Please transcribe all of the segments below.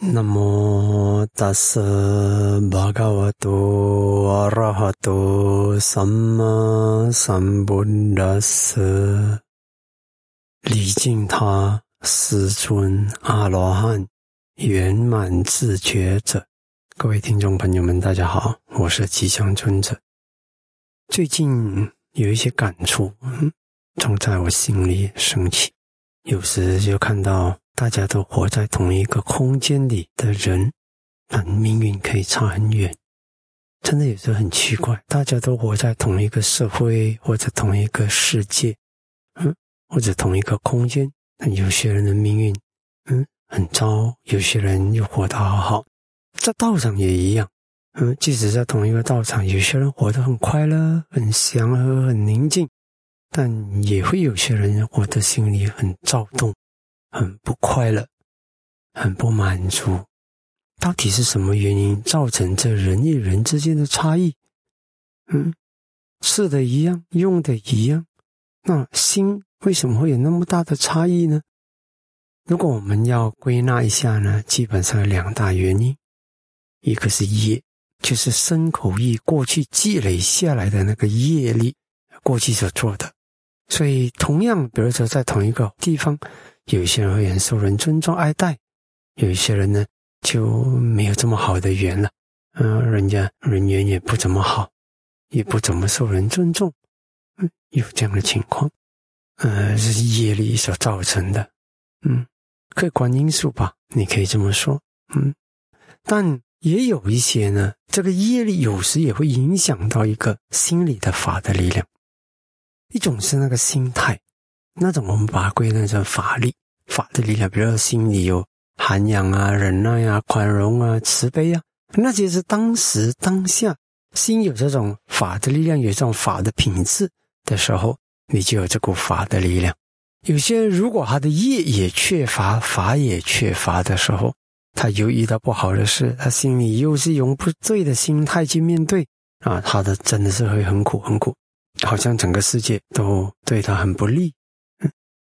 南无大舍巴嘎瓦多阿拉哈多萨玛萨布达斯，礼敬他世尊阿罗汉圆满自觉者。各位听众朋友们，大家好，我是吉祥尊者。最近有一些感触，嗯总在我心里升起，有时就看到。大家都活在同一个空间里的人，那命运可以差很远。真的有时候很奇怪，大家都活在同一个社会或者同一个世界，嗯，或者同一个空间，但有些人的命运，嗯，很糟；有些人又活得好好。在道场也一样，嗯，即使在同一个道场，有些人活得很快乐、很祥和、很宁静，但也会有些人活得心里很躁动。很不快乐，很不满足，到底是什么原因造成这人与人之间的差异？嗯，吃的一样，用的一样，那心为什么会有那么大的差异呢？如果我们要归纳一下呢，基本上有两大原因，一个是业，就是身口意过去积累下来的那个业力，过去所做的，所以同样，比如说在同一个地方。有一些人会很受人尊重爱戴，有一些人呢就没有这么好的缘了，嗯，人家人缘也不怎么好，也不怎么受人尊重，嗯，有这样的情况，呃，是业力所造成的，嗯，客观因素吧，你可以这么说，嗯，但也有一些呢，这个业力有时也会影响到一个心理的法的力量，一种是那个心态。那种我们把它归纳成法力、法的力量，比如说心里有涵养啊、忍耐啊、宽容啊、慈悲啊，那就是当时当下心有这种法的力量，有这种法的品质的时候，你就有这股法的力量。有些人如果他的业也缺乏，法也缺乏的时候，他又遇到不好的事，他心里又是用不对的心态去面对啊，他的真的是会很苦很苦，好像整个世界都对他很不利。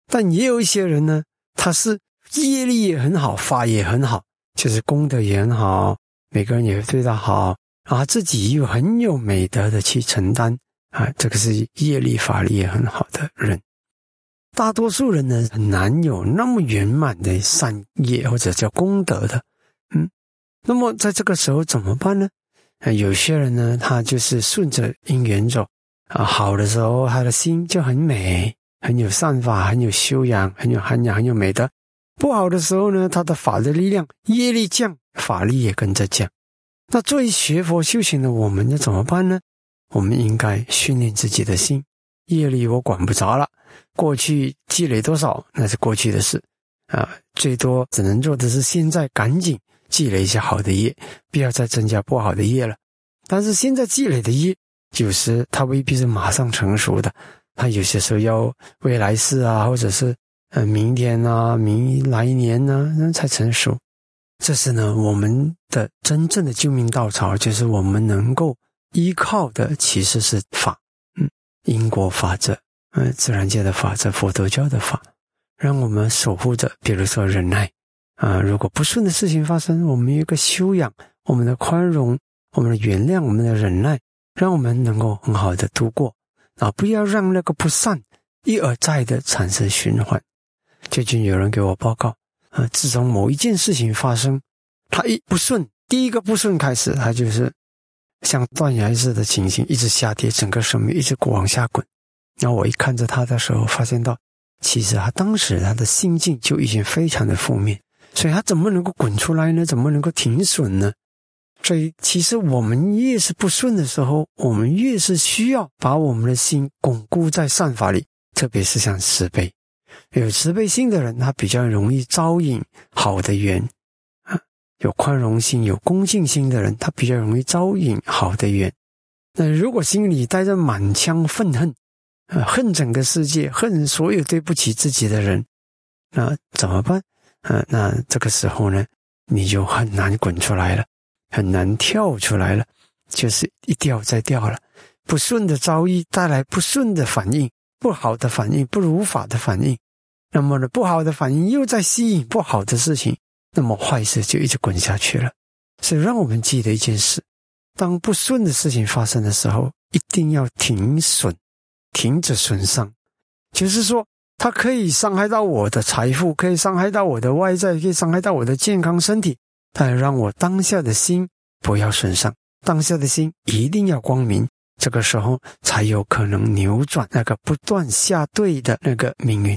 但也有一些人呢，他是业力也很好，法也很好，就是功德也很好，每个人也会对他好，啊，自己又很有美德的去承担啊，这个是业力法力也很好的人。大多数人呢，很难有那么圆满的善业或者叫功德的，嗯。那么在这个时候怎么办呢？啊，有些人呢，他就是顺着因缘走，啊，好的时候他的心就很美。很有善法，很有修养，很有涵养，很有美德。不好的时候呢，他的法的力量业力降，法力也跟着降。那作为学佛修行的我们，要怎么办呢？我们应该训练自己的心，业力我管不着了。过去积累多少，那是过去的事啊。最多只能做的是现在赶紧积累一些好的业，不要再增加不好的业了。但是现在积累的业，有时它未必是马上成熟的。他有些时候要未来世啊，或者是呃明天啊、明来年呢，那才成熟。这是呢，我们的真正的救命稻草，就是我们能够依靠的，其实是法，嗯，因果法则，嗯，自然界的法则，佛陀教的法，让我们守护着。比如说忍耐啊，如果不顺的事情发生，我们有一个修养，我们的宽容，我们的原谅，我们的忍耐，让我们能够很好的度过。啊！不要让那个不善一而再的产生循环。最近有人给我报告，啊，自从某一件事情发生，他一不顺，第一个不顺开始，他就是像断崖式的情形，一直下跌，整个生命一直往下滚。那我一看着他的时候，发现到，其实他当时他的心境就已经非常的负面，所以他怎么能够滚出来呢？怎么能够停损呢？所以，其实我们越是不顺的时候，我们越是需要把我们的心巩固在善法里。特别是像慈悲，有慈悲心的人，他比较容易招引好的缘；啊，有宽容心、有恭敬心的人，他比较容易招引好的缘。那如果心里带着满腔愤恨，啊，恨整个世界，恨所有对不起自己的人，那怎么办？啊，那这个时候呢，你就很难滚出来了。很难跳出来了，就是一掉再掉了。不顺的遭遇带来不顺的反应，不好的反应，不如法的反应。那么呢，不好的反应又在吸引不好的事情，那么坏事就一直滚下去了。所以，让我们记得一件事：当不顺的事情发生的时候，一定要停损，停止损伤。就是说，它可以伤害到我的财富，可以伤害到我的外在，可以伤害到我的健康身体，但让我当下的心不要损伤，当下的心一定要光明。这个时候才有可能扭转那个不断下坠的那个命运。